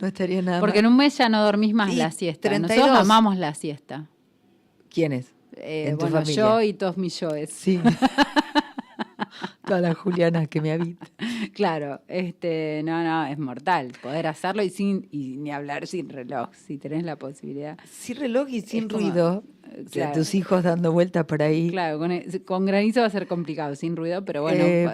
No estaría nada Porque mal. en un mes ya no dormís más la siesta. 32. Nosotros amamos la siesta. ¿Quiénes? Eh, En tu bueno, familia. yo y todos mis yoes. Sí. Todas las Julianas que me habitan. Claro, este, no, no, es mortal poder hacerlo y sin y ni hablar sin reloj, si tenés la posibilidad. Sin reloj y sin como- ruido. eh, O sea, claro. tus hijos dando vueltas por ahí. Claro, con, e- con granizo va a ser complicado, sin ruido, pero bueno, Eh,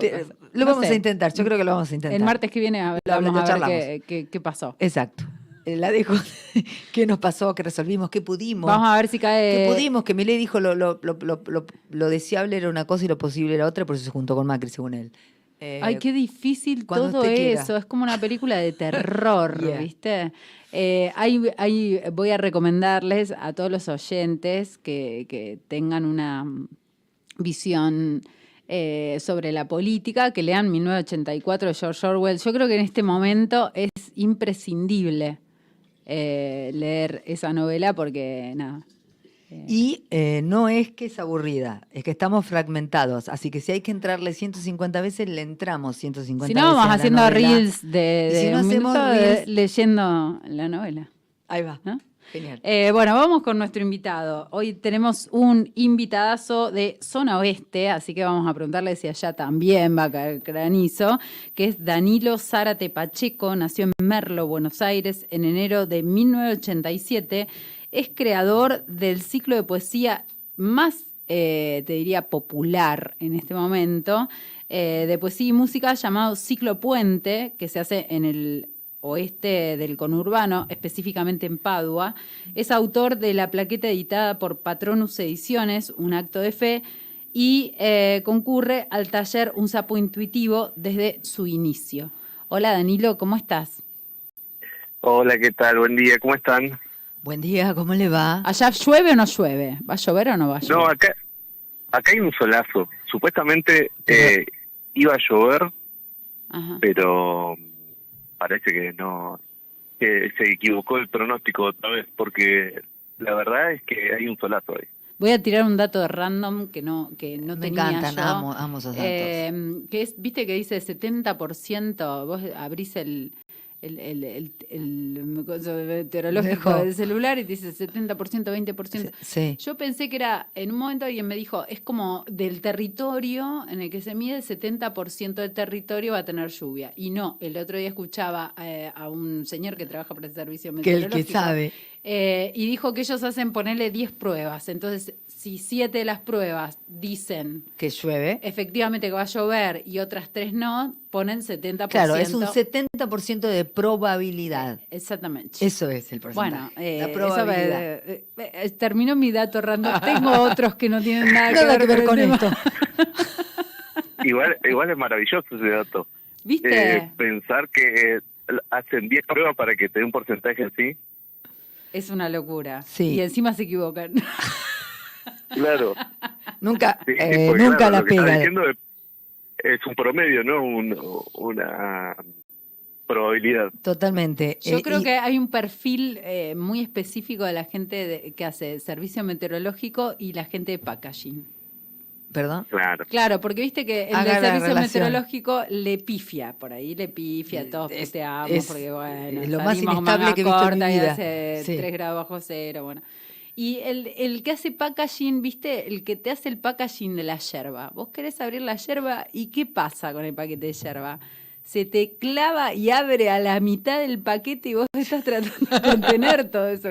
te- pa- lo no vamos sé. a intentar, yo creo que lo vamos a intentar. El martes que viene Lo- hablamos lo a ver charlamos. qué, qué- qué pasó. Exacto. Eh, La dejo. ¿Qué nos pasó? ¿Qué resolvimos? ¿Qué pudimos? Vamos a ver si cae. ¿Qué pudimos? Que Milei dijo lo, lo, lo, lo, lo- lo deseable era una cosa y lo posible era otra, por eso se juntó con Macri, según él. Eh, Ay, qué difícil todo quiera. eso. Es como una película de terror, Yeah. ¿viste? Eh, hay, hay- voy a recomendarles a todos los oyentes que, que tengan una visión eh, sobre la política, que lean 1984 de George Orwell. Yo creo que en este momento es imprescindible eh, leer esa novela porque, nada. Y eh, no es que es aburrida, es que estamos fragmentados. Así que si hay que entrarle 150 veces, le entramos 150 Si veces. no, vamos haciendo novela. reels de, si de no un hacemos de- leyendo la novela. Ahí va. ¿no? Genial. Eh, bueno, vamos con nuestro invitado. Hoy tenemos un invitadazo de zona oeste, así que vamos a preguntarle si allá también va a caer granizo, que es Danilo Zárate Pacheco, nació en Merlo, Buenos Aires, en enero de 1987. Es creador del ciclo de poesía más, eh, te diría, popular en este momento, eh, de poesía y música llamado Ciclo Puente, que se hace en el oeste del conurbano, específicamente en Padua. Es autor de la plaqueta editada por Patronus Ediciones, Un acto de fe, y eh, concurre al taller Un sapo intuitivo desde su inicio. Hola Danilo, ¿cómo estás? Hola, ¿qué tal? Buen día, ¿cómo están? Buen día, ¿cómo le va? ¿Allá llueve o no llueve? ¿Va a llover o no va a llover? No, acá, acá hay un solazo. Supuestamente eh, iba a llover, Ajá. pero parece que no, que se equivocó el pronóstico otra vez, porque la verdad es que hay un solazo ahí. Voy a tirar un dato random que no, que no Me tenía encantan, yo. amo, amo esos datos. Eh, que es, viste que dice 70%, vos abrís el, el, el, el- el meteorológico Dejo. del celular y te dice 70%, 20%. sí. Yo pensé que era, en un momento alguien me dijo, es como del territorio en el que se mide el 70% del territorio va a tener lluvia. Y no, el otro día escuchaba eh, a un señor que trabaja para el servicio Que el meteorológico. que sabe. Eh, y dijo que ellos hacen ponerle 10 pruebas. Entonces, si 7 de las pruebas dicen Que llueve. efectivamente que va a llover y otras 3 no, ponen 70%. Claro, es un 70% de probabilidad. Exactamente. Eso es el porcentaje. bueno, eh, la eso probabilidad. me- eh, eh, terminó mi dato random. Tengo otros que no tienen nada, Nada que ver con el tema. esto. Igual, igual es maravilloso ese dato. ¿Viste? Eh, pensar que hacen 10 pruebas para que te dé un porcentaje así. Es una locura. Sí. Y encima se equivocan. Claro. Nunca, Sí, eh, porque, nunca claro, la pega. es, es un promedio, no un- una probabilidad. Totalmente. Yo Eh, creo y- que hay un perfil eh, muy específico de la gente de- que hace servicio meteorológico y la gente de packaging. Perdón. Claro. Claro, porque viste que el Haga del servicio meteorológico le pifia, por ahí le pifia, todos Es- puteamos, es- porque bueno, es lo más inestable que he visto en mi corta y hace Sí. 3 grados bajo cero, bueno. Y el, el que hace packaging, viste, el que te hace el packaging de la yerba. Vos querés abrir la yerba y ¿qué pasa con el paquete de yerba? Se te clava y abre a la mitad del paquete y vos estás tratando de contener todo eso.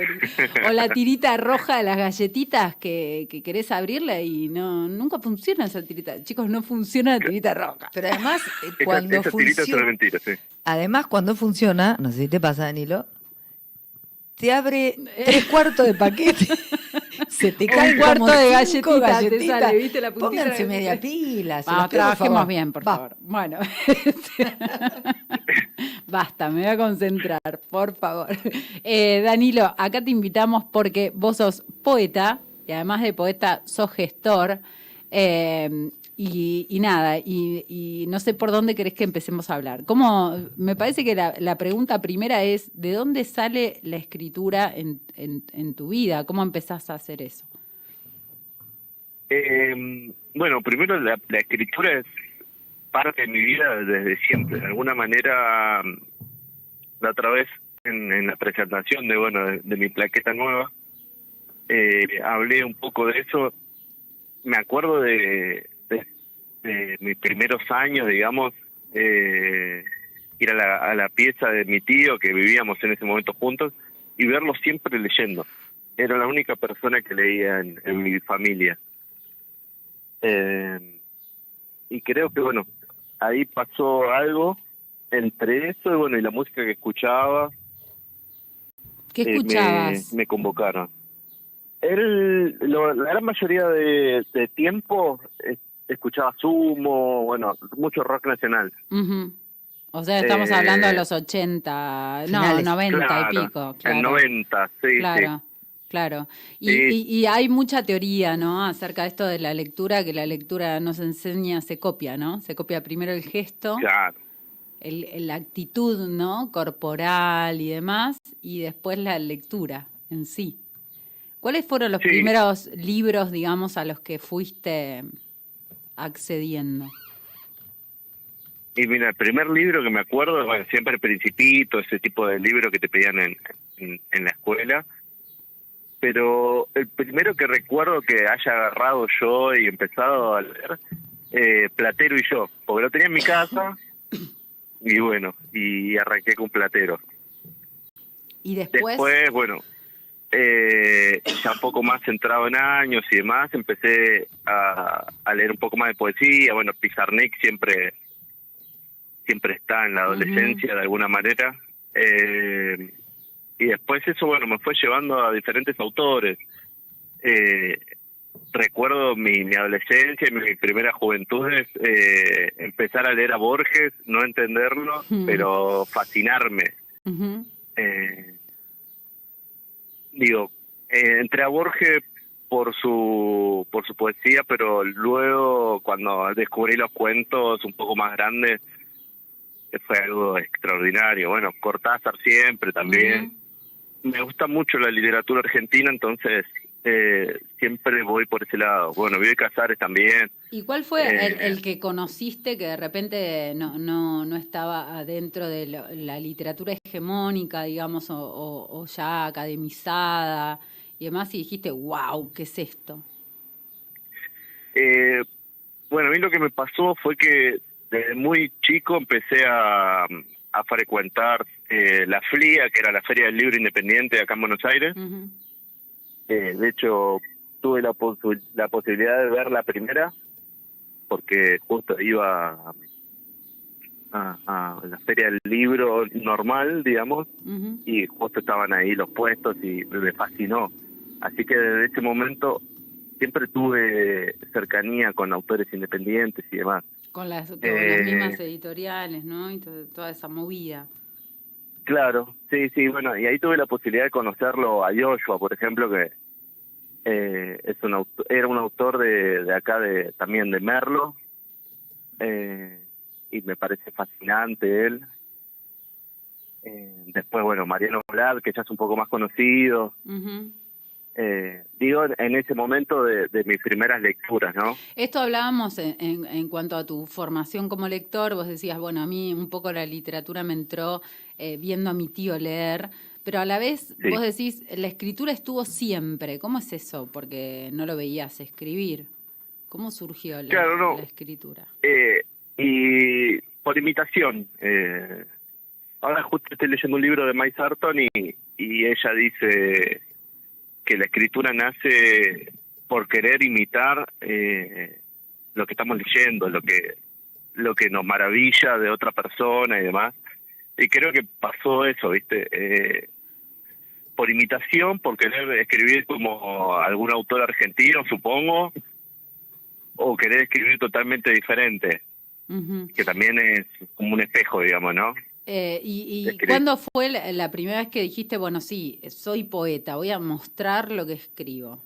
O la tirita roja de las galletitas que, que querés abrirla y no nunca funciona esa tirita. Chicos, no funciona la tirita roja. Pero además, eh, Esa, cuando esa tirita es una funciona, mentira, sí. además, cuando funciona, no sé si te pasa, Danilo, te abre tres cuartos de paquete. Se te Un caen cuarto como de cinco galletita te sale, ¿viste? La puntita Pónganse media pila. se por trabajemos bien, por Va. favor. Bueno, basta, me voy a concentrar, por favor. Eh, Danilo, acá te invitamos porque vos sos poeta y además de poeta sos gestor. eh, y, y nada, y, no sé por dónde querés que empecemos a hablar. ¿Cómo, me parece que la, pregunta primera es, ¿de dónde sale la escritura en, en- en tu vida? ¿Cómo empezás a hacer eso? Eh, bueno, primero la, escritura es parte de mi vida desde siempre. De alguna manera, la otra vez en, en la presentación de bueno de, de mi plaqueta nueva eh, hablé un poco de eso. Me acuerdo de, de mis primeros años, digamos, eh, ir a la, a la pieza de mi tío, que vivíamos en ese momento juntos, y verlo siempre leyendo. Era la única persona que leía en, en mi familia. Eh, y creo que, bueno, ahí pasó algo entre eso y, bueno, y la música que escuchaba. ¿Qué eh, me- escuchabas? me, convocaron. Él, lo- la gran mayoría de, de tiempo eh, escuchaba sumo, bueno, mucho rock nacional. O sea, estamos Eh, hablando de los 80, no, finales. 90 y pico. Claro. En 90, sí, Claro, sí. claro. Y, Sí. y- y hay mucha teoría, ¿no? Acerca de esto de la lectura, que la lectura nos enseña, se copia, ¿no? Se copia primero el gesto, Claro. el, el- la actitud, ¿no? Corporal y demás, y después la lectura en sí. ¿Cuáles fueron los Sí. primeros libros, digamos, a los que fuiste accediendo? Y mira, el primer libro que me acuerdo, bueno, siempre el Principito, ese tipo de libro que te pedían en, en, en la escuela. Pero el primero que recuerdo que haya agarrado yo y empezado a leer, eh, Platero y yo, porque lo tenía en mi casa y bueno, y arranqué con Platero. Y después, Después, bueno, eh, ya un poco más centrado en años y demás, empecé a, a leer un poco más de poesía. Bueno, Pizarnik siempre siempre está en la adolescencia de alguna manera. Eh, y después eso, bueno, me fue llevando a diferentes autores. Eh, recuerdo mi, mi adolescencia y mi primera juventud es eh, empezar a leer a Borges, no entenderlo, pero fascinarme. Eh, digo, eh, entré a Borges por su por su poesía, pero luego cuando descubrí los cuentos un poco más grandes fue algo extraordinario. Bueno, Cortázar siempre también. Me gusta mucho la literatura argentina, entonces eh, siempre voy por ese lado. Bueno, Vive Casares también. ¿Y cuál fue Eh, el, el que conociste que de repente no, no, no estaba adentro de lo- la literatura hegemónica, digamos, o, o- o ya academizada y demás, y dijiste, wow, ¿qué es esto? Eh, bueno, a mí lo que me pasó fue que desde muy chico empecé a, a frecuentar eh, la FLIA, que era la Feria del Libro Independiente acá en Buenos Aires. Eh, de hecho, tuve la, posu- la posibilidad de ver la primera, porque justo iba a, a- a la Feria del Libro normal, digamos, y justo estaban ahí los puestos y me fascinó. Así que desde ese momento siempre tuve cercanía con autores independientes y demás. Con las, con Eh, las mismas editoriales, ¿no? Y to- toda esa movida. Claro, sí, sí, bueno, y ahí tuve la posibilidad de conocerlo a Joshua, por ejemplo, que eh, es un era un autor de, de acá, de también de Merlo, eh, y me parece fascinante él. Eh, después, bueno, Mariano Vlad, que ya es un poco más conocido. Ujú. Eh, digo, en ese momento de, de mis primeras lecturas, ¿no? Esto hablábamos en, en- en cuanto a tu formación como lector, vos decías, bueno, a mí un poco la literatura me entró eh, viendo a mi tío leer, pero a la vez Sí. vos decís, la escritura estuvo siempre, ¿cómo es eso? Porque no lo veías escribir. ¿Cómo surgió la, Claro, no. la escritura? Eh, y por imitación. Eh, ahora justo estoy leyendo un libro de May Sarton y, y ella dice que la escritura nace por querer imitar eh, lo que estamos leyendo, lo que lo que nos maravilla de otra persona y demás. Y creo que pasó eso, ¿viste? Eh, por imitación, por querer escribir como algún autor argentino, supongo, o querer escribir totalmente diferente, que también es como un espejo, digamos, ¿no? Eh, ¿Y, y cuándo fue la, la primera vez que dijiste, bueno, sí, soy poeta, voy a mostrar lo que escribo?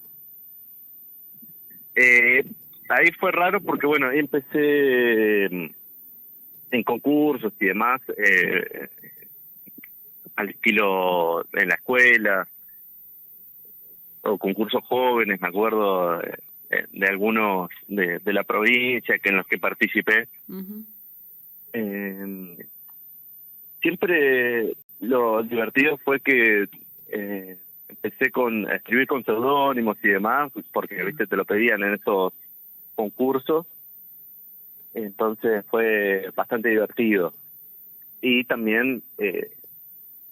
Eh, ahí fue raro porque, bueno, ahí empecé en concursos y demás, eh, al estilo en la escuela, o concursos jóvenes, me acuerdo eh, de algunos de, de la provincia que en los que participé. Eh, siempre lo divertido fue que eh, empecé con a escribir con seudónimos y demás, porque viste te lo pedían en esos concursos. Entonces fue bastante divertido. Y también eh,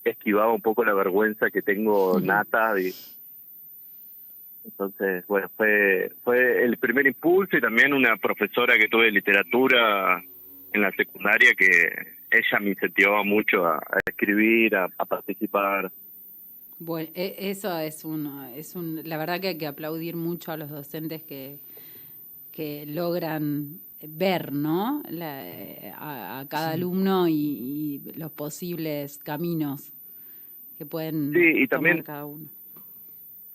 esquivaba un poco la vergüenza que tengo nata. Y, entonces, bueno, fue, fue el primer impulso y también una profesora que tuve de literatura en la secundaria que ella me incentivaba mucho a, a escribir, a, a participar. Bueno, e- eso es un, es un, la verdad que hay que aplaudir mucho a los docentes que, que logran ver, ¿no? La- eh, a, a cada alumno y, y los posibles caminos que pueden Sí, y tomar también- cada uno.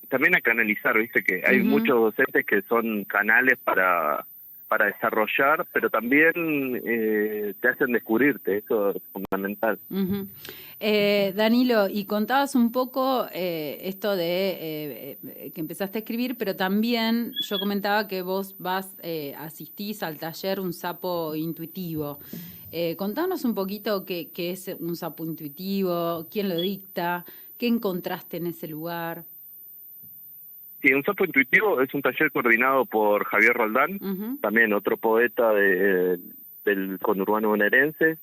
También a canalizar, viste que hay muchos docentes que son canales para para desarrollar, pero también eh, te hacen descubrirte, eso es fundamental. Eh, Danilo, y contabas un poco eh, esto de que empezaste a escribir, pero también yo comentaba que vos vas, asistís al taller Un Sapo Intuitivo. Contanos un poquito qué es un sapo intuitivo, quién lo dicta, qué encontraste en ese lugar. Sí, un sapo intuitivo es un taller coordinado por Javier Roldán, también otro poeta de, del conurbano bonaerense.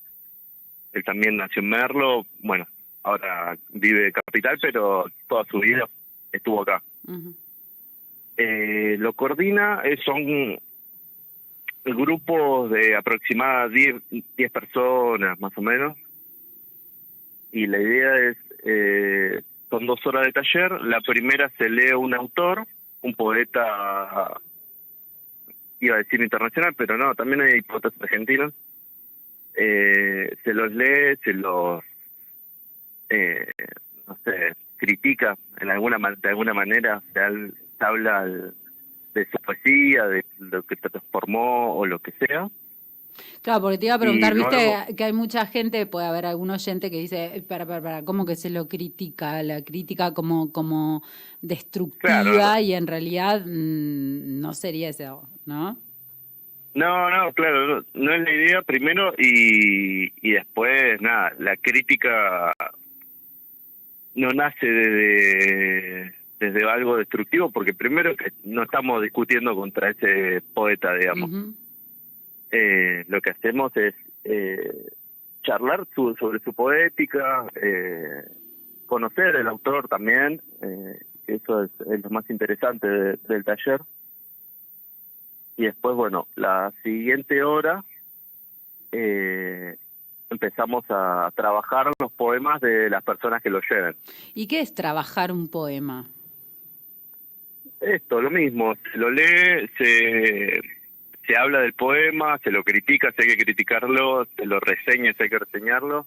Él también nació en Merlo, bueno, ahora vive Capital, pero toda su vida estuvo acá. Eh, lo coordina, eh, son grupos de aproximadamente 10, 10 personas, más o menos. Y la idea es, eh, son dos horas de taller. La primera se lee un autor, un poeta, iba a decir internacional, pero no, también hay poetas argentinos. Eh, se los lee, se los, eh, no sé, critica en alguna de alguna manera, se, habla de su poesía, de lo que transformó o lo que sea. Claro, porque te iba a preguntar, Y viste que hay mucha gente, puede haber algún oyente que dice, "Eh, para, para, para, ¿cómo que se lo critica? La crítica como, como destructiva Claro. y en realidad mm, no sería eso, ¿no? No, no, claro, no, no es la idea primero y, y después, nada, la crítica no nace desde, desde algo destructivo, porque primero que no estamos discutiendo contra ese poeta, digamos. Eh, lo que hacemos es eh, charlar su- sobre su poética, eh, conocer el autor también, eh, eso es, es lo más interesante de- del taller. Y después, bueno, la siguiente hora eh, empezamos a trabajar los poemas de las personas que lo lleven. ¿Y qué es trabajar un poema? Esto, lo mismo, se lo lee, se, se habla del poema, se lo critica si hay que criticarlo, se lo reseña si hay que reseñarlo,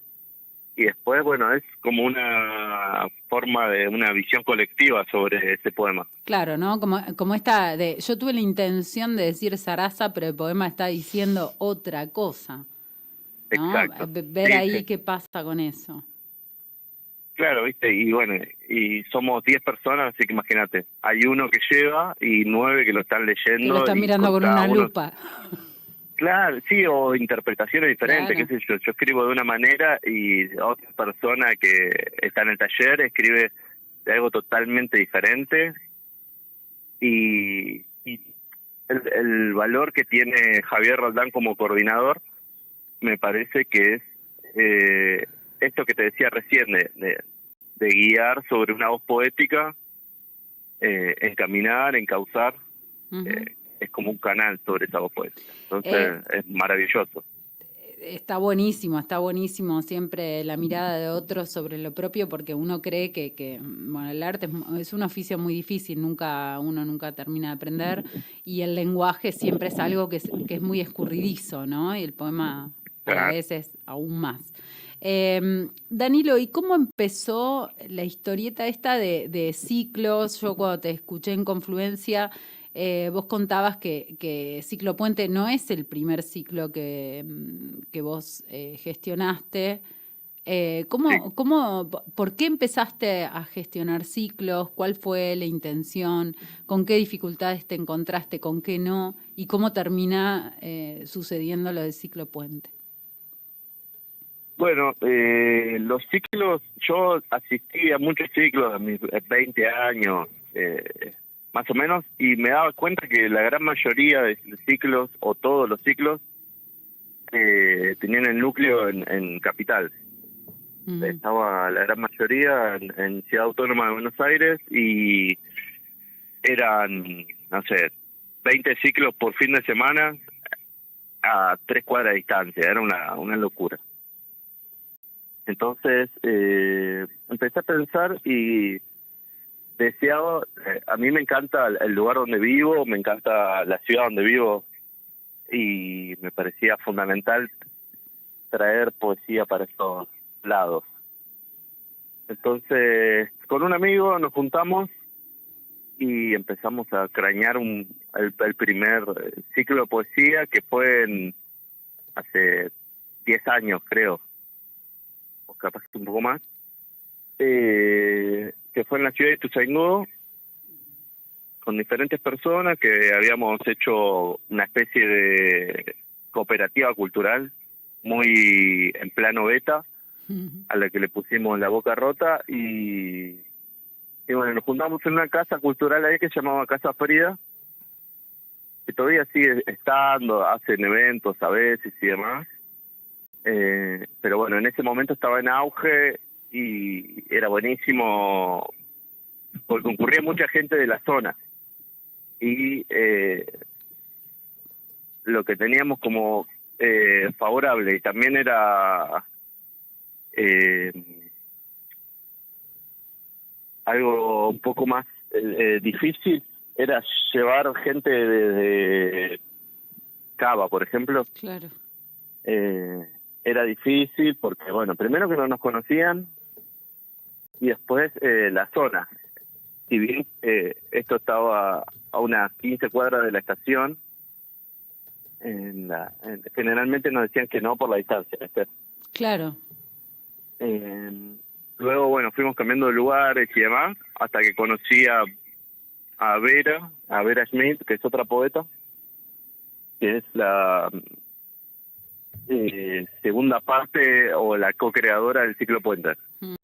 y después, bueno, es como una forma de una visión colectiva sobre ese poema. Claro, ¿no? Como, como esta de, yo tuve la intención de decir zaraza, pero el poema está diciendo otra cosa. ¿no? Exacto. Ve- Ver Sí, ahí sí. qué pasa con eso. Claro, viste, y bueno, y somos 10 personas, así que imagínate, hay uno que lleva y nueve que lo están leyendo. Lo están mirando con una uno- lupa. Claro, sí, o interpretaciones diferentes, Claro. qué sé yo. Yo escribo de una manera y otra persona que está en el taller escribe de algo totalmente diferente. Y, y el, el valor que tiene Javier Roldán como coordinador me parece que es eh, esto que te decía recién, de, de, de guiar sobre una voz poética, eh, encaminar, encauzar. Eh, es como un canal sobre esa voz poética. Entonces Eh, es maravilloso. Está buenísimo, está buenísimo siempre la mirada de otros sobre lo propio porque uno cree que, que, bueno, el arte es, un oficio muy difícil, nunca uno nunca termina de aprender y el lenguaje siempre es algo que es, que es muy escurridizo, ¿no? Y el poema a veces aún más. Eh, Danilo, ¿y cómo empezó la historieta esta de, de ciclos? Yo cuando te escuché en Confluencia, eh, vos contabas que, que Ciclo Puente no es el primer ciclo que, mm, que vos eh, gestionaste. Eh, ¿cómo, Sí. cómo, ¿Por qué empezaste a gestionar ciclos? ¿Cuál fue la intención? ¿Con qué dificultades te encontraste? ¿Con qué no? ¿Y cómo termina sucediendo lo del Ciclo Puente? Bueno, eh, los ciclos, yo asistí a muchos ciclos a mis 20 años, eh, más o menos, y me daba cuenta que la gran mayoría de ciclos, o todos los ciclos, eh, tenían el núcleo en, en capital. Mm. Estaba la gran mayoría en, en Ciudad Autónoma de Buenos Aires y eran, no sé, 20 ciclos por fin de semana a tres cuadras de distancia, era una, una locura. Entonces eh, empecé a pensar y deseaba, eh, a mí me encanta el lugar donde vivo, me encanta la ciudad donde vivo y me parecía fundamental traer poesía para estos lados. Entonces, con un amigo nos juntamos y empezamos a crañar un, el, el primer ciclo de poesía que fue en, hace 10 años, creo capaz que un poco más, eh, que fue en la ciudad de Ituzaingó, con diferentes personas que habíamos hecho una especie de cooperativa cultural muy en plano beta, a la que le pusimos la boca rota y, y bueno, nos juntamos en una casa cultural ahí que se llamaba Casa Frida, que todavía sigue estando, hacen eventos a veces y demás. Eh, pero bueno, en ese momento estaba en auge y era buenísimo porque concurría mucha gente de la zona. Y eh, lo que teníamos como eh, favorable y también era eh, algo un poco más eh, difícil era llevar gente desde Cava, por ejemplo. Claro. Eh, era difícil porque, bueno, primero que no nos conocían y después eh, la zona. Si bien eh, esto estaba a unas 15 cuadras de la estación, en la, generalmente nos decían que no por la distancia. Claro. Eh, luego, bueno, fuimos cambiando de lugares y demás, hasta que conocí a, a Vera, a Vera Schmidt, que es otra poeta, que es la eh, segunda parte o la co-creadora del ciclo Puente. Mm.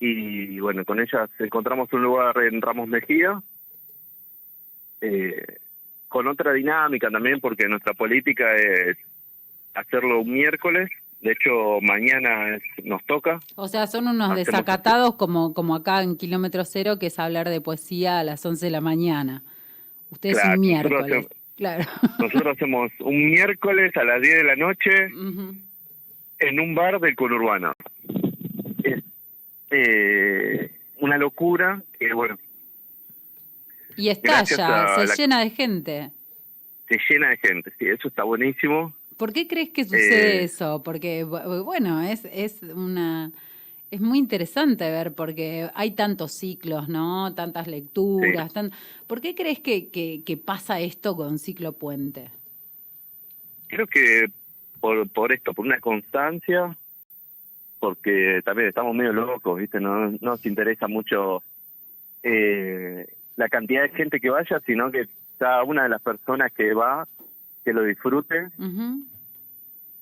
Y bueno, con ella encontramos un lugar en Ramos Mejía, eh, con otra dinámica también, porque nuestra política es hacerlo un miércoles. De hecho, mañana es- nos toca. O sea, son unos Hacemos- desacatados como, como acá en Kilómetro Cero, que es hablar de poesía a las 11 de la mañana. Ustedes Claro, un miércoles. Claro. Nosotros hacemos un miércoles a las 10 de la noche en un bar del conurbano. Es eh, una locura que, bueno, Y estalla, se la- llena de gente. se llena de gente. Sí, eso está buenísimo. ¿Por qué crees que sucede Eh, eso? Porque, bu- bueno, es, es una... Es muy interesante ver porque hay tantos ciclos, ¿no? Tantas lecturas. tan- ¿Por qué crees que, que, que pasa esto con Ciclo Puente? Creo que por, por esto, por una constancia, porque también estamos medio locos, ¿viste? No no nos interesa mucho eh, la cantidad de gente que vaya, sino que cada una de las personas que va, que lo disfrute,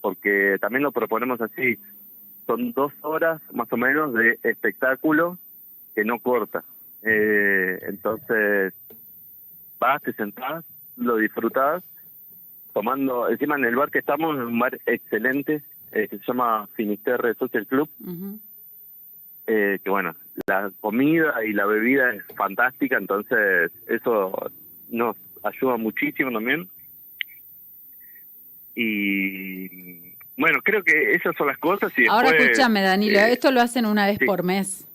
porque también lo proponemos así. Son dos horas más o menos de espectáculo que no corta. Eh, entonces, vas, te sentás, lo disfrutás, tomando, encima en el bar que estamos, en un bar excelente, eh, que se llama Finisterre Social Club, Ujú. eh, que bueno, la comida y la bebida es fantástica, entonces eso nos ayuda muchísimo también. Y bueno, creo que esas son las cosas y Ahora después, escúchame, Danilo, eh, esto lo hacen una vez sí. por mes.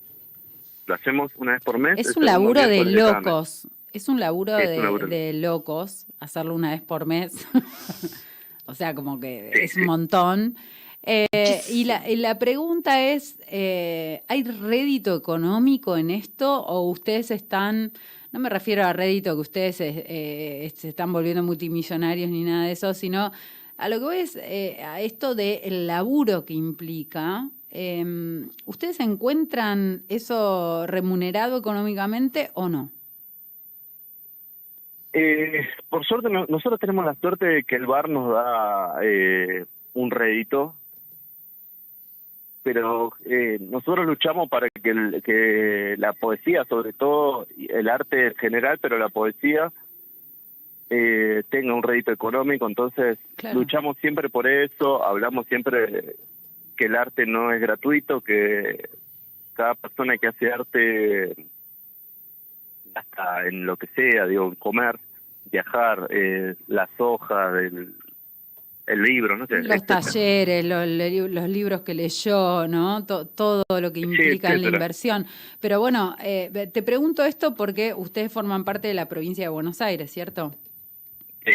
lo hacemos una vez por mes. Es un laburo de locos. Es un laburo es de, un laburo. de locos hacerlo una vez por mes. o sea, como que Sí, es sí. un montón. Eh, y, la, y la pregunta es, eh, ¿hay rédito económico en esto o ustedes están, no me refiero a rédito que ustedes eh, eh, se están volviendo multimillonarios ni nada de eso, sino a lo que voy es eh, a esto del laburo que implica. eh, ¿Ustedes encuentran eso remunerado económicamente o no? Eh, por suerte, no- nosotros tenemos la suerte de que el bar nos da eh, un rédito pero eh, nosotros luchamos para que, que la poesía, sobre todo el arte en general, pero la poesía eh, tenga un rédito económico, entonces Claro. luchamos siempre por eso, hablamos siempre que el arte no es gratuito, que cada persona que hace arte gasta en lo que sea, digo, en comer, viajar, eh, las hojas, el, el libro, no sé. Los etcétera. talleres, los, li- los libros que leyó, ¿no? To- todo lo que implica en la inversión. Pero bueno, eh, te pregunto esto porque ustedes forman parte de la provincia de Buenos Aires, ¿cierto? Sí.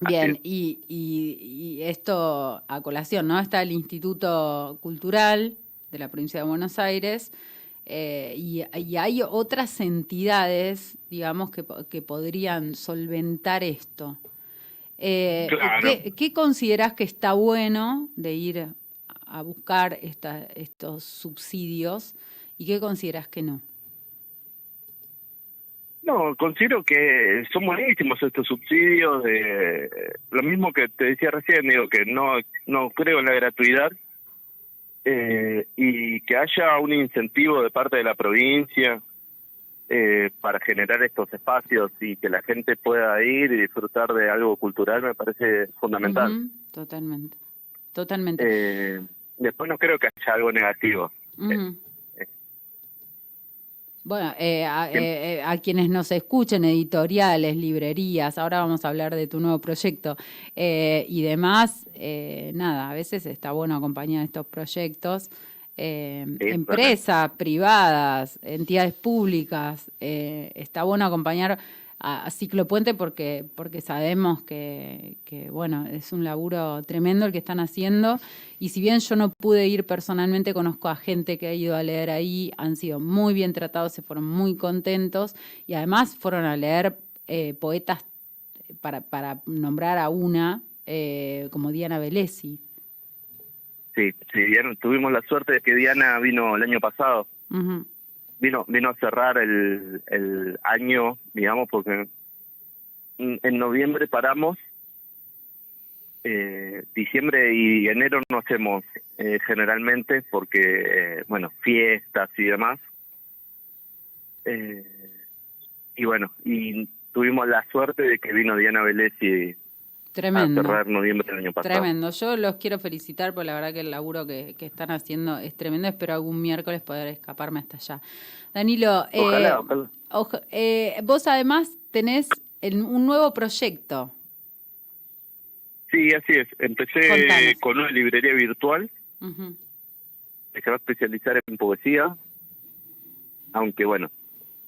Bien, y, y- y esto a colación, ¿no? Está el Instituto Cultural de la provincia de Buenos Aires eh, y, y hay otras entidades, digamos, que, po- que podrían solventar esto. Eh, Claro. ¿qué, qué consideras que está bueno de ir a buscar esta- estos subsidios y qué consideras que no? No, considero que son buenísimos estos subsidios. De, lo mismo que te decía recién, digo que no, no creo en la gratuidad eh, y que haya un incentivo de parte de la provincia eh, para generar estos espacios y que la gente pueda ir y disfrutar de algo cultural me parece fundamental. Totalmente, totalmente. Eh, después no creo que haya algo negativo. Eh. Bueno, eh, a, eh, a quienes nos escuchen, editoriales, librerías, ahora vamos a hablar de tu nuevo proyecto eh, y demás, nada, a veces está bueno acompañar estos proyectos. empresas privadas, entidades públicas, está bueno acompañar a, a Ciclopuente porque, porque sabemos que, que, bueno, es un laburo tremendo el que están haciendo. Y si bien yo no pude ir personalmente, conozco a gente que ha ido a leer ahí, han sido muy bien tratados, se fueron muy contentos y además fueron a leer eh, poetas, para, para nombrar a una, eh, como Diana Velesi. Sí, sí, Diana- tuvimos la suerte de que Diana vino el año pasado. Vino vino a cerrar el, el año, digamos, porque en noviembre paramos, eh, diciembre y enero no hacemos eh, generalmente porque, eh, bueno, fiestas y demás. Eh, y bueno, y tuvimos la suerte de que vino Diana Velesi a Tremendo. cerrar noviembre del año pasado. Tremendo. Yo los quiero felicitar por la verdad que el laburo que, que están haciendo es tremendo. Espero algún miércoles poder escaparme hasta allá. Danilo, eh, Ojalá, ojalá. oja- eh, vos además tenés el- un nuevo proyecto. Sí, así es. Empecé Contanos. con una librería virtual se va a especializar en poesía, aunque bueno,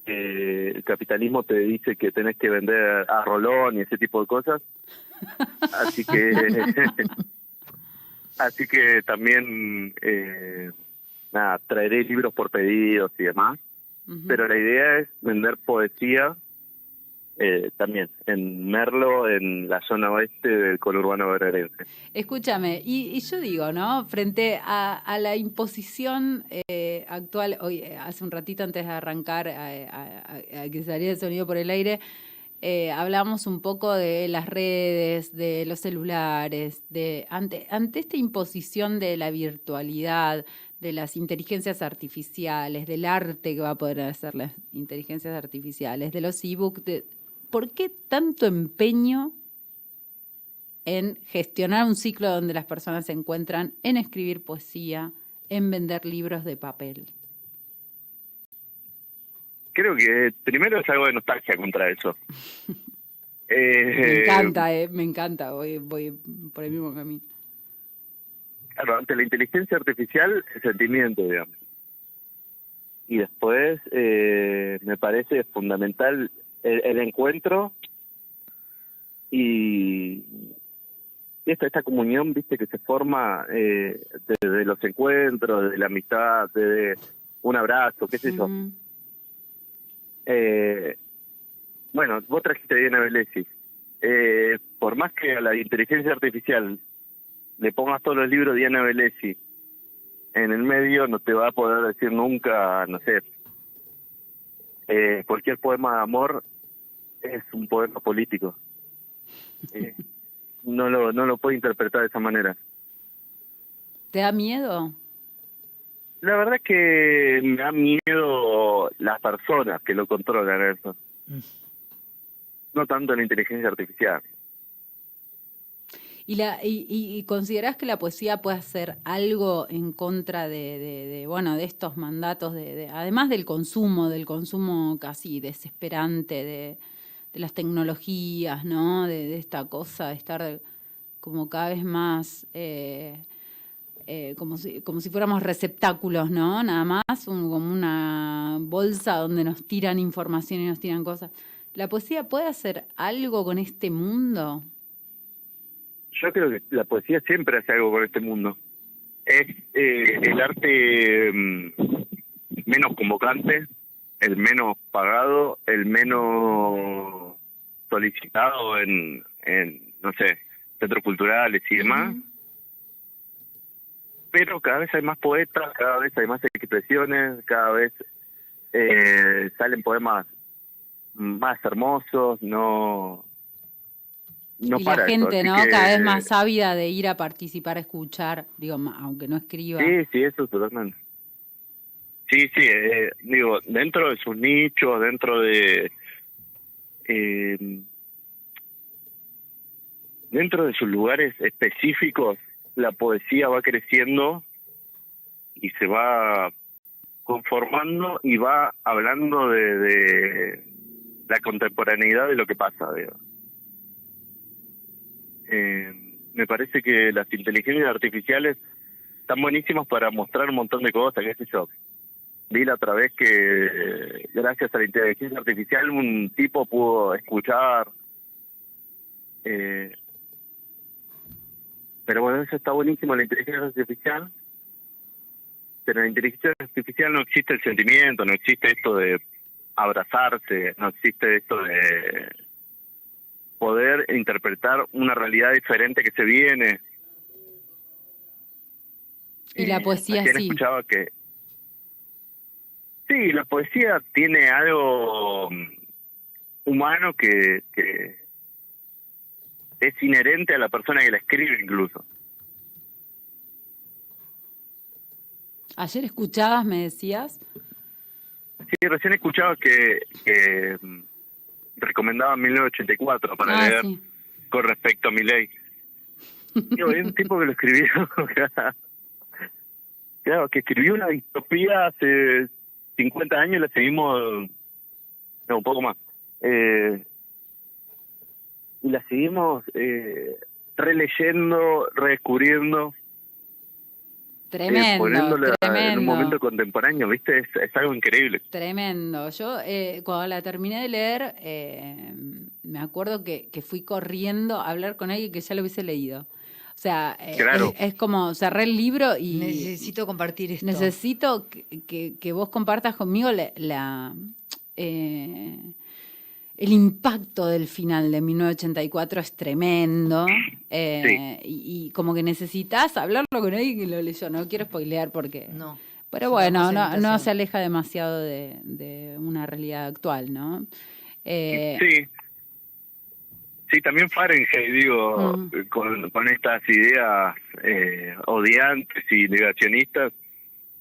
eh, el capitalismo te dice que tenés que vender a Rolón y ese tipo de cosas, así que así que también eh, nada traeré libros por pedidos y demás, pero la idea es vender poesía eh, también en Merlo, en la zona oeste del conurbano bonaerense. Escúchame, y, y yo digo, ¿no? Frente a, a la imposición eh, actual, hoy, eh, hace un ratito antes de arrancar, a, a- a- a que saliera el sonido por el aire, eh, hablamos un poco de las redes, de los celulares, de ante, ante esta imposición de la virtualidad, de las inteligencias artificiales, del arte que va a poder hacer las inteligencias artificiales, de los ebooks, ¿por qué tanto empeño en gestionar un ciclo donde las personas se encuentran en escribir poesía, en vender libros de papel. Creo que primero es algo de nostalgia contra eso. Me Eh, encanta, eh, me encanta, voy, voy por el mismo camino. Claro, ante la inteligencia artificial, el sentimiento, digamos. Y después, eh, me parece fundamental el, el encuentro y esta, esta comunión, viste, que se forma eh, desde los encuentros, de la amistad, desde un abrazo, qué sé yo. Eh, bueno, vos trajiste a Diana Velesi. Eh, por más que a la inteligencia artificial le pongas todos los libros de Diana Velesi en el medio, no te va a poder decir nunca, no sé, eh, cualquier poema de amor es un poema político. Eh, no lo no lo puede interpretar de esa manera. ¿Te da miedo? La verdad es que me da miedo las personas que lo controlan eso. Mm. No tanto la inteligencia artificial. ¿Y, la, y, y- considerás que la poesía puede hacer algo en contra de, de- de, bueno, de estos mandatos, de, de- además del consumo, del consumo casi desesperante de, las tecnologías, ¿no? De, de esta cosa de estar como cada vez más, eh, eh, como, si, como si fuéramos receptáculos, ¿no? Nada más, un- como una bolsa donde nos tiran información y nos tiran cosas. ¿La poesía puede hacer algo con este mundo? Yo creo que la poesía siempre hace algo con este mundo. Es eh, el arte mm, menos convocante, el menos pagado, el menos solicitado en, en no sé, centros culturales y demás. Pero cada vez hay más poetas, cada vez hay más expresiones, cada vez eh, salen poemas más hermosos, no... No y para la gente, ¿no? que- Cada vez más ávida de ir a participar, a escuchar, digo, aunque no escriba. Sí, sí, eso totalmente. Sí, sí, eh, digo, dentro de sus nichos, dentro de... eh, dentro de sus lugares específicos, la poesía va creciendo y se va conformando y va hablando de, de la contemporaneidad de lo que pasa. Eh, me parece que las inteligencias artificiales están buenísimas para mostrar un montón de cosas, qué sé yo. Vi la otra vez que eh, gracias a la inteligencia artificial un tipo pudo escuchar. eh, pero bueno, eso está buenísimo, la inteligencia artificial. Pero en la inteligencia artificial no existe el sentimiento, no existe esto de abrazarse, no existe esto de poder interpretar una realidad diferente que se viene. Y la poesía sí. escuchaba que sí, la poesía tiene algo mm, humano que, que es inherente a la persona que la escribe incluso. Ayer escuchabas, me decías. Sí, recién escuchaba que, que mm, recomendaba 1984 para ah, leer sí. con respecto a mi ley. Digo, hay un tipo que lo escribió. claro, que escribió una distopía hace 50 años y la seguimos. No, un poco más. Eh, y la seguimos eh, releyendo, redescubriendo, eh, Tremendo, poniéndola tremendo. en un momento contemporáneo, ¿viste? Es, es algo increíble. Tremendo. Yo eh, cuando la terminé de leer, eh, me acuerdo que, que fui corriendo a hablar con alguien que ya lo hubiese leído. O sea, eh, Claro. es, es como cerré el libro y Necesito compartir esto. necesito que, que- que vos compartas conmigo la, la, eh, el impacto del final de 1984 es tremendo. eh, y, y como que necesitas hablarlo con alguien que lo leyó. No quiero spoilear porque... No. Pero bueno, no, se aleja demasiado de, de una realidad actual, ¿no? Eh, Sí. Sí, también Fahrenheit, digo, con, con estas ideas eh, odiantes y negacionistas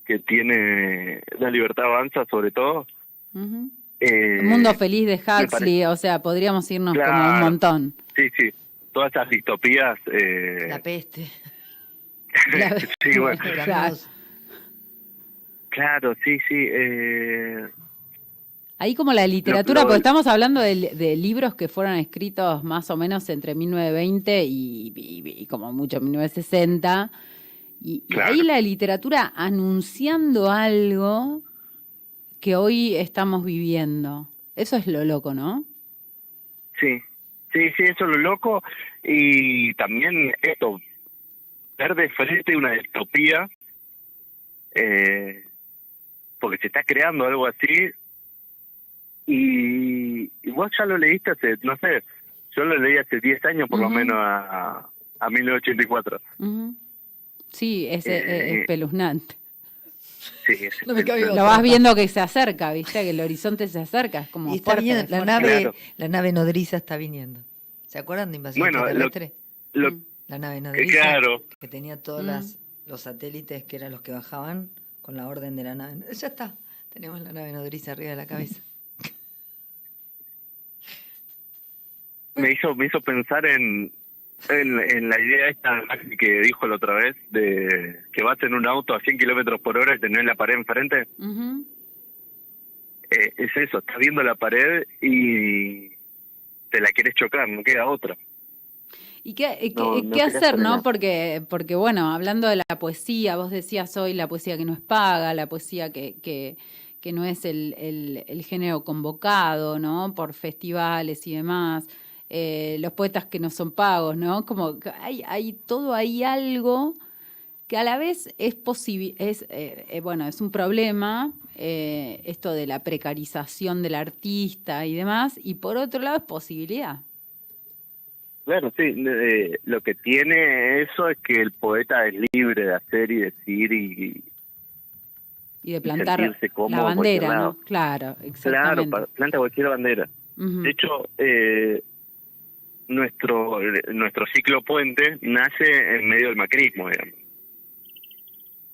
que tiene la libertad avanza sobre todo. ujú. Eh, El mundo feliz de Huxley, o sea, podríamos irnos como un montón. Sí, sí, todas esas distopías. Eh, La peste. La- sí, bueno, Claro. claro, sí, sí. Eh, Ahí como la literatura, lo- porque estamos hablando de, de libros que fueron escritos más o menos entre 1920 y, y- y como mucho 1960. Y, ahí la literatura anunciando algo que hoy estamos viviendo. Eso es lo loco, ¿no? Sí, sí, sí, eso es lo loco. Y también esto, ver de frente una distopía, eh, porque se está creando algo así, y, y vos ya lo leíste hace, no sé, yo lo leí hace 10 años por lo menos a, a 1984. Ujú. Sí, es, es- Eh, es espeluznante. Sí, es- No me cabe Lo vas viendo que se acerca, ¿viste? Que el horizonte se acerca. Es como Y está fuerte, viniendo, la nave, Claro. la nave nodriza está viniendo. ¿Se acuerdan de invasión Bueno, extraterrestre? lo- Mm. La nave nodriza claro, que tenía todos Mm. las- los satélites que eran los que bajaban con la orden de la nave. Ya está, tenemos la nave nodriza arriba de la cabeza. Me hizo, me hizo pensar en, en, en la idea esta que dijo la otra vez, de que vas en un auto a 100 kilómetros por hora y tenés la pared enfrente. Eh, es eso, estás viendo la pared y te la quieres chocar, no queda otra. ¿Y qué, eh, No, qué- no qué quería hacer, no? Porque, porque, bueno, hablando de la poesía, vos decías hoy la poesía que no es paga, la poesía que, que, que no es el, el- el género convocado, ¿no? Por festivales y demás. Eh, los poetas que no son pagos, ¿no? Como que hay, hay todo ahí algo que a la vez es posible, es, eh, eh, bueno, es un problema, eh, esto de la precarización del artista y demás, y por otro lado es posibilidad. Claro, sí, eh, lo que tiene eso es que el poeta es libre de hacer y decir y, Y de plantar cómodo la bandera, ¿no? Claro, claro, exactamente. pa- planta cualquier bandera. De hecho, eh, nuestro nuestro ciclo puente nace en medio del macrismo, digamos.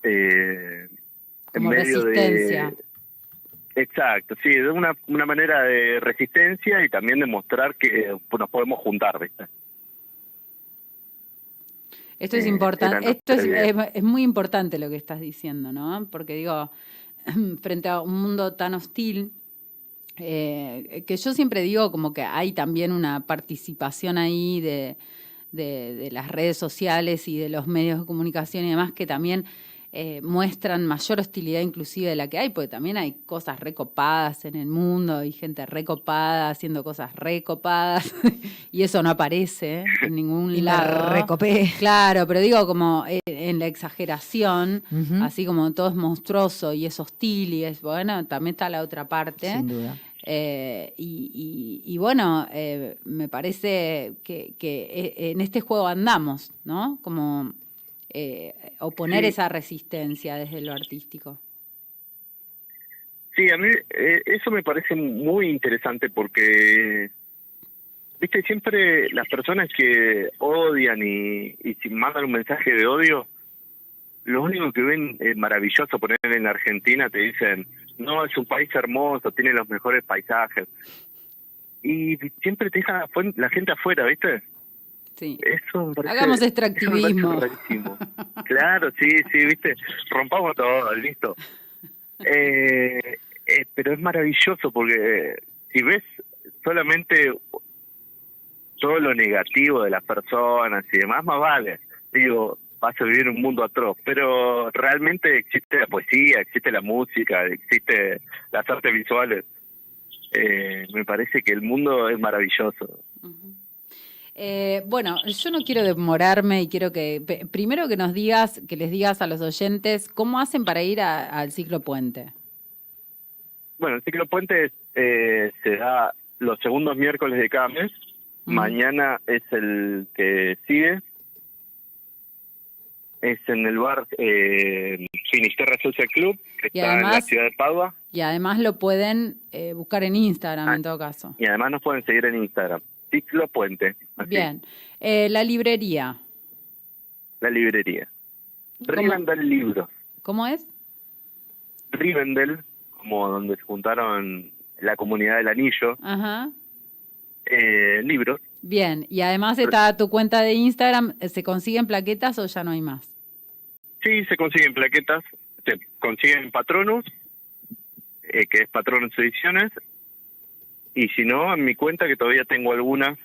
Eh, Como medio de- resistencia. Exacto, sí, de una, una manera de resistencia y también de mostrar que nos podemos juntar, ¿viste? Esto es eh, importante, esto es, es- es muy importante lo que estás diciendo, ¿no? Porque digo, frente a un mundo tan hostil, eh, que yo siempre digo como que hay también una participación ahí de, de- de las redes sociales y de los medios de comunicación y demás que también eh, muestran mayor hostilidad inclusive de la que hay, porque también hay cosas recopadas en el mundo y gente recopada haciendo cosas recopadas y eso no aparece en ningún Y lado. recopé. Claro, pero digo como eh, en la exageración, así como todo es monstruoso y es hostil y es, bueno, también está la otra parte. Sin duda. Eh, y, y- y bueno, eh, me parece que, que, en este juego andamos, ¿no? Como eh, oponer Sí. esa resistencia desde lo artístico. Sí, a mí eh, eso me parece muy interesante porque, viste, siempre las personas que odian y, y si mandan un mensaje de odio, lo único que ven es maravilloso poner en la Argentina, te dicen, no, es un país hermoso, tiene los mejores paisajes. Y siempre te dejan afuera- la gente afuera, ¿viste? Sí. Eso me parece, Hagamos me extractivismo. claro, sí, sí, viste, rompamos todo, listo. Eh, eh, pero es maravilloso porque si ves solamente todo lo negativo de las personas y demás, más vale. Digo, vas a vivir un mundo atroz, pero realmente existe la poesía, existe la música, existe las artes visuales. Eh, me parece que el mundo es maravilloso. Eh, bueno, yo no quiero demorarme y quiero que primero que nos digas, que les digas a los oyentes cómo hacen para ir al ciclo puente. Bueno, el ciclo puente eh, se da los segundos miércoles de cada mes. Mañana es el que sigue. Es en el bar eh, Finisterra Social Club, que Y está en la ciudad de Padua. Y además lo pueden eh, buscar en Instagram Ah. en todo caso. Y además nos pueden seguir en Instagram. Ciclo Puente. así, Bien. Eh, la librería, La librería. ¿Cómo? Rivendell Libros. ¿cómo es? Rivendell, como donde se juntaron la comunidad del anillo, Ajá. eh, libros. Bien. Y además está tu cuenta de Instagram. ¿Se consiguen plaquetas o ya no hay más? Sí, se consiguen plaquetas, se consiguen Patronus, eh, que es Patronus Ediciones, y si no, en mi cuenta, que todavía tengo algunas,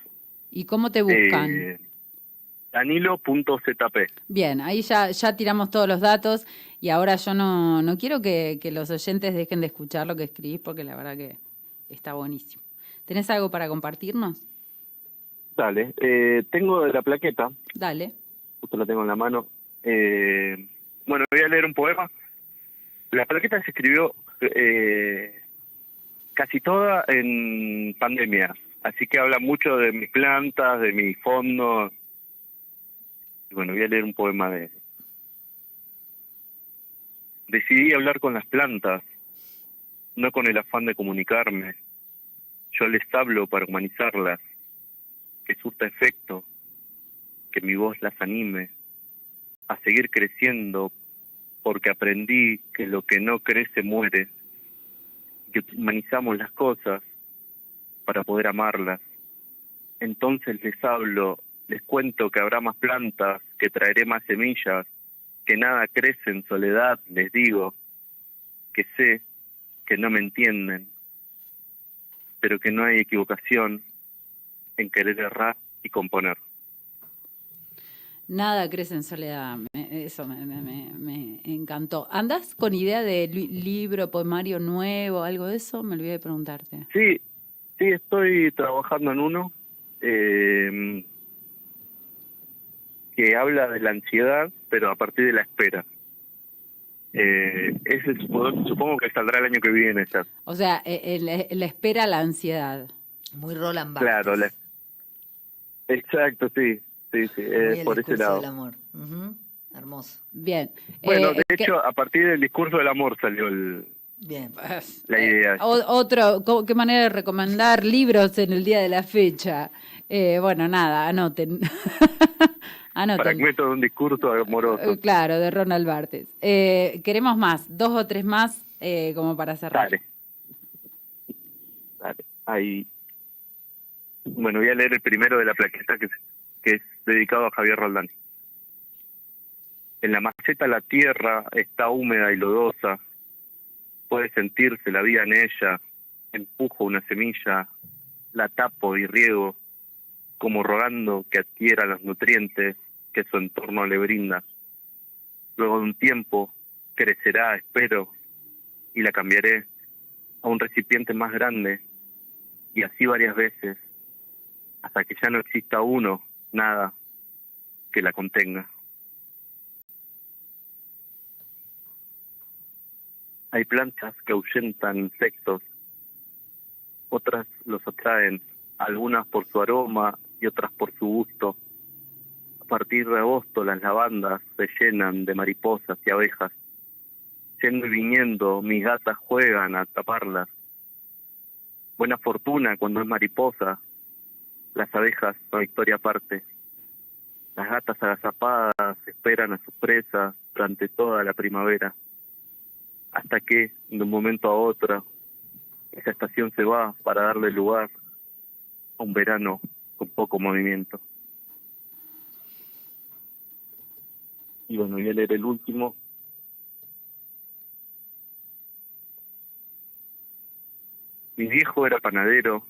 ¿Y cómo te buscan? eh, danilo.zp. Bien, ahí ya, ya tiramos todos los datos y ahora yo no, no quiero que, que los oyentes dejen de escuchar lo que escribís porque la verdad que está buenísimo. ¿Tenés algo para compartirnos? Dale, eh, tengo de la plaqueta, Dale. justo la tengo en la mano. Eh, bueno, voy a leer un poema. La plaqueta se escribió eh, casi toda en pandemia, así que habla mucho de mis plantas, de mis fondos. Y bueno, voy a leer un poema de... Decidí hablar con las plantas, no con el afán de comunicarme. Yo les hablo para humanizarlas, que surta efecto, que mi voz las anime a seguir creciendo porque aprendí que lo que no crece muere, que humanizamos las cosas para poder amarlas. Entonces les hablo, les cuento que habrá más plantas, que traeré más semillas, que nada crece en soledad, les digo, que sé que no me entienden, pero que no hay equivocación en querer errar y componer. Nada crece en soledad, me- eso me, me- me- me encantó. ¿Andás con idea de li- libro, poemario nuevo, algo de eso? Me olvidé de preguntarte. Sí, sí, estoy trabajando en uno eh, que habla de la ansiedad, pero a partir de la espera. Eh, ese supongo, supongo que saldrá el año que viene ya. O sea, eh, la, la espera, la ansiedad. Muy Roland Barthes. Claro, la- exacto, sí, sí, sí, eh, el por ese discurso lado. del amor. Hermoso. Bien. Bueno, Eh, de ¿qué- hecho, a partir del discurso del amor salió el, Bien. la Eh, idea. o- otro, qué manera de recomendar libros en el día de la fecha. Eh, bueno, nada, anoten. anoten. Fragmento de un discurso amoroso. Eh, Claro, de Ronald Bartes. Eh, queremos más, dos o tres más eh, como para cerrar. Dale. Dale. Ahí. Bueno, voy a leer el primero de la plaqueta que es, que es dedicado a Javier Roldán. En la maceta la tierra está húmeda y lodosa. Puede sentirse la vida en ella. Empujo una semilla, la tapo y riego, como rogando que adquiera los nutrientes que su entorno le brinda. Luego de un tiempo, crecerá, espero, y la cambiaré a un recipiente más grande y así varias veces hasta que ya no exista uno, nada que la contenga. Hay plantas que ahuyentan insectos, otras los atraen, algunas por su aroma y otras por su gusto. A partir de agosto las lavandas se llenan de mariposas y abejas yendo y viniendo, mis gatas juegan a taparlas. Buena fortuna cuando es mariposa, las abejas son historia aparte. Las gatas agazapadas esperan a sus presas durante toda la primavera, hasta que, de un momento a otro, esa estación se va para darle lugar a un verano con poco movimiento. Y bueno, voy a leer el último, Mi viejo era panadero,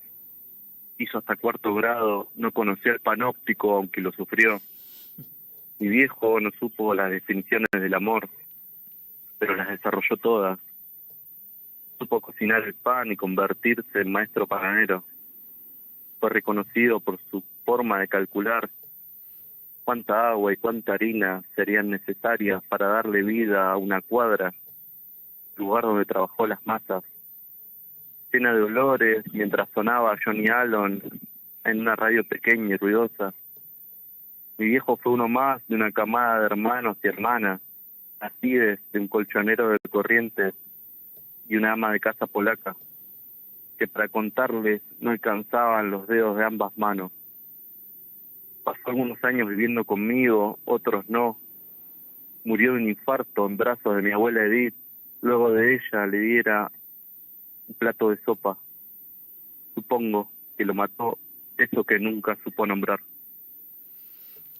hizo hasta cuarto grado, no conocía el panóptico aunque lo sufrió. Mi viejo no supo las definiciones del amor, pero las desarrolló todas. Supo cocinar el pan y convertirse en maestro panadero. Fue reconocido por su forma de calcular cuánta agua y cuánta harina serían necesarias para darle vida a una cuadra, lugar donde trabajó las masas llena de olores mientras sonaba Johnny Allen en una radio pequeña y ruidosa. Mi viejo fue uno más de una camada de hermanos y hermanas, así de un colchonero de corrientes y una ama de casa polaca, que para contarles no alcanzaban los dedos de ambas manos. Pasó algunos años viviendo conmigo, otros no. Murió de un infarto en brazos de mi abuela Edith. Luego de ella le diera un plato de sopa. Supongo que lo mató eso que nunca supo nombrar.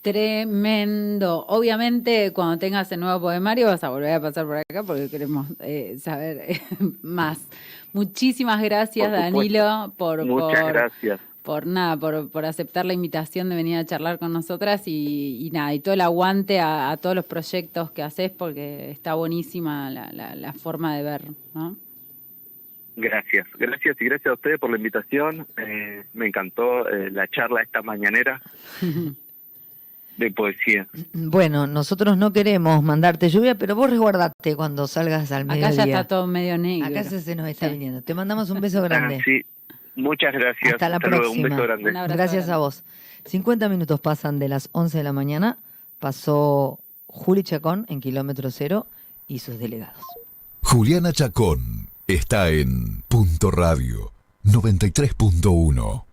Tremendo. Obviamente, cuando tengas el nuevo poemario vas a volver a pasar por acá porque queremos eh, saber eh, más. Muchísimas gracias, Por. Danilo, por, Muchas por, gracias. por nada, por, por aceptar la invitación de venir a charlar con nosotras y, y nada, y todo el aguante a, a todos los proyectos que haces porque está buenísima la, la, la forma de ver, ¿no? Gracias, gracias y gracias a ustedes por la invitación. Eh, me encantó eh, la charla esta mañanera de poesía. Bueno, nosotros no queremos mandarte lluvia, pero vos resguardate cuando salgas al Acá mediodía. ya está todo medio negro. Acá se, se nos está Sí. viniendo. Te mandamos un beso grande. Ah, sí, muchas gracias. Hasta la luego, un próxima. beso grande. Un Gracias grande. a vos. 50 minutos pasan de las 11 de la mañana. Pasó Juli Chacón en kilómetro cero y sus delegados. Juliana Chacón está en Punto Radio 93.1.